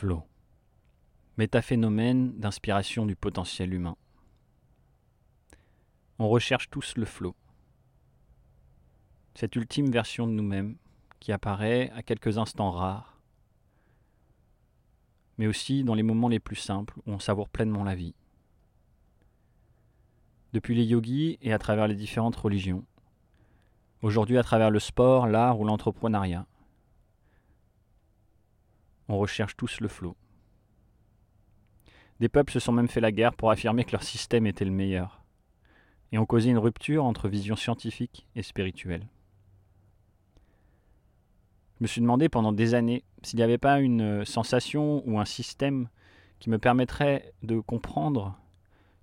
Flow. Métaphénomène d'inspiration du potentiel humain. On recherche tous le flow. Cette ultime version de nous-mêmes qui apparaît à quelques instants rares, mais aussi dans les moments les plus simples où on savoure pleinement la vie. Depuis les yogis et à travers les différentes religions, aujourd'hui à travers le sport, l'art ou l'entrepreneuriat, on recherche tous le flot. Des peuples se sont même fait la guerre pour affirmer que leur système était le meilleur, et ont causé une rupture entre vision scientifique et spirituelle. Je me suis demandé pendant des années s'il n'y avait pas une sensation ou un système qui me permettrait de comprendre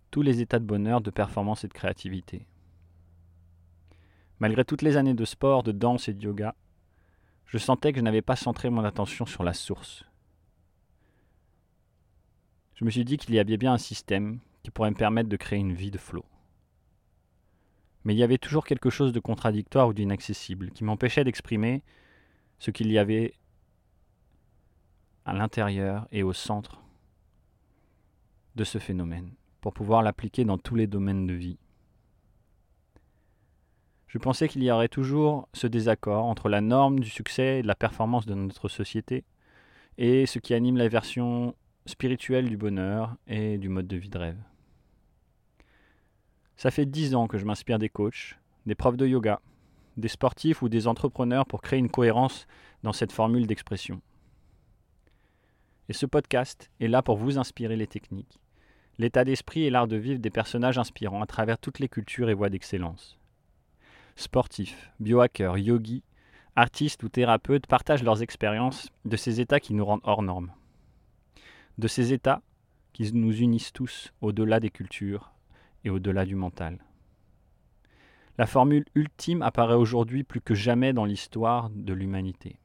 tous les états de bonheur, de performance et de créativité. Malgré toutes les années de sport, de danse et de yoga, je sentais que je n'avais pas centré mon attention sur la source. Je me suis dit qu'il y avait bien un système qui pourrait me permettre de créer une vie de flot. Mais il y avait toujours quelque chose de contradictoire ou d'inaccessible qui m'empêchait d'exprimer ce qu'il y avait à l'intérieur et au centre de ce phénomène pour pouvoir l'appliquer dans tous les domaines de vie. Je pensais qu'il y aurait toujours ce désaccord entre la norme du succès et de la performance de notre société et ce qui anime la version spirituelle du bonheur et du mode de vie de rêve? Ça fait dix ans que je m'inspire des coachs, des profs de yoga, des sportifs ou des entrepreneurs pour créer une cohérence dans cette formule d'expression. Et ce podcast est là pour vous inspirer les techniques, l'état d'esprit et l'art de vivre des personnages inspirants à travers toutes les cultures et voies d'excellence sportifs, biohackers, yogis, artistes ou thérapeutes partagent leurs expériences de ces états qui nous rendent hors normes. De ces états qui nous unissent tous au-delà des cultures et au-delà du mental. La formule ultime apparaît aujourd'hui plus que jamais dans l'histoire de l'humanité.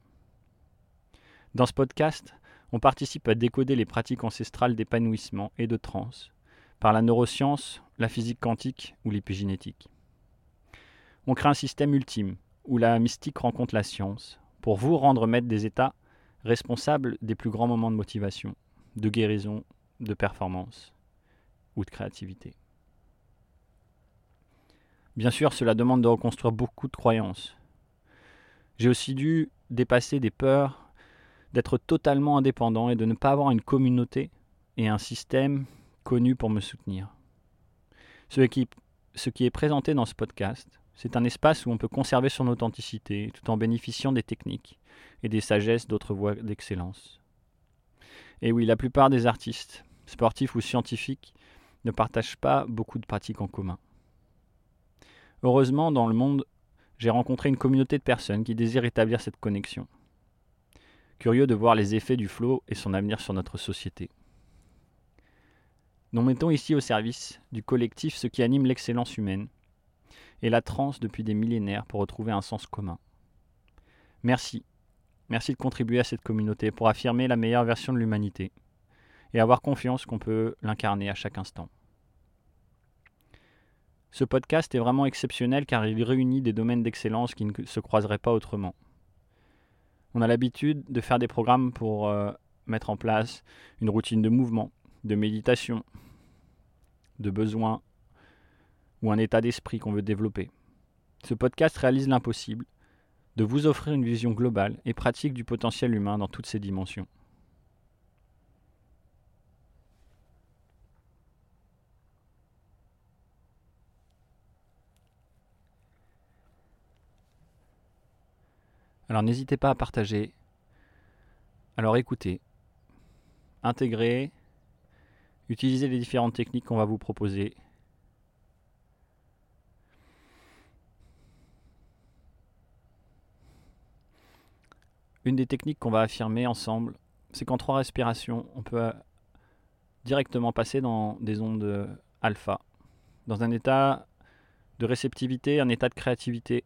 Dans ce podcast, on participe à décoder les pratiques ancestrales d'épanouissement et de transe par la neuroscience, la physique quantique ou l'épigénétique. On crée un système ultime, où la mystique rencontre la science, pour vous rendre maître des états responsables des plus grands moments de motivation, de guérison, de performance ou de créativité. Bien sûr, cela demande de reconstruire beaucoup de croyances. J'ai aussi dû dépasser des peurs d'être totalement indépendant et de ne pas avoir une communauté et un système connu pour me soutenir. Ce qui, ce qui est présenté dans ce podcast c'est un espace où on peut conserver son authenticité tout en bénéficiant des techniques et des sagesses d'autres voies d'excellence. Et oui, la plupart des artistes, sportifs ou scientifiques, ne partagent pas beaucoup de pratiques en commun. Heureusement, dans le monde, j'ai rencontré une communauté de personnes qui désirent établir cette connexion. Curieux de voir les effets du flow et son avenir sur notre société. Nous mettons ici au service du collectif ce qui anime l'excellence humaine et la transe depuis des millénaires pour retrouver un sens commun. Merci. Merci de contribuer à cette communauté pour affirmer la meilleure version de l'humanité et avoir confiance qu'on peut l'incarner à chaque instant. Ce podcast est vraiment exceptionnel car il réunit des domaines d'excellence qui ne se croiseraient pas autrement. On a l'habitude de faire des programmes pour euh, mettre en place une routine de mouvement, de méditation, de besoins ou un état d'esprit qu'on veut développer. Ce podcast réalise l'impossible, de vous offrir une vision globale et pratique du potentiel humain dans toutes ses dimensions. Alors n'hésitez pas à partager. Alors écoutez, intégrez, utilisez les différentes techniques qu'on va vous proposer Une des techniques qu'on va affirmer ensemble, c'est qu'en trois respirations, on peut euh, directement passer dans des ondes euh, alpha, dans un état de réceptivité, un état de créativité,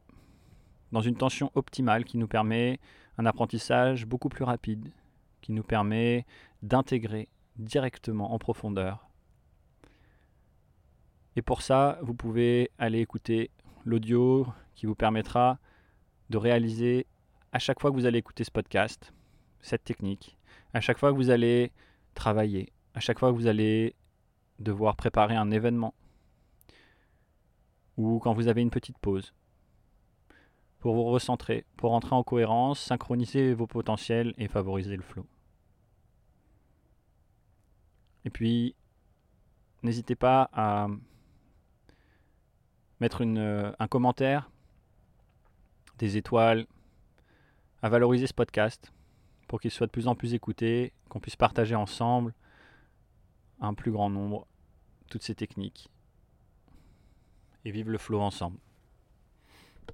dans une tension optimale qui nous permet un apprentissage beaucoup plus rapide, qui nous permet d'intégrer directement en profondeur. Et pour ça, vous pouvez aller écouter l'audio qui vous permettra de réaliser à chaque fois que vous allez écouter ce podcast, cette technique, À chaque fois que vous allez travailler, à chaque fois que vous allez devoir préparer un événement, ou quand vous avez une petite pause, pour vous recentrer, pour entrer en cohérence, synchroniser vos potentiels et favoriser le flow. Et puis, n'hésitez pas à mettre une, un commentaire, des étoiles, valoriser ce podcast pour qu'il soit de plus en plus écouté, qu'on puisse partager ensemble un plus grand nombre toutes ces techniques et vivre le flow ensemble.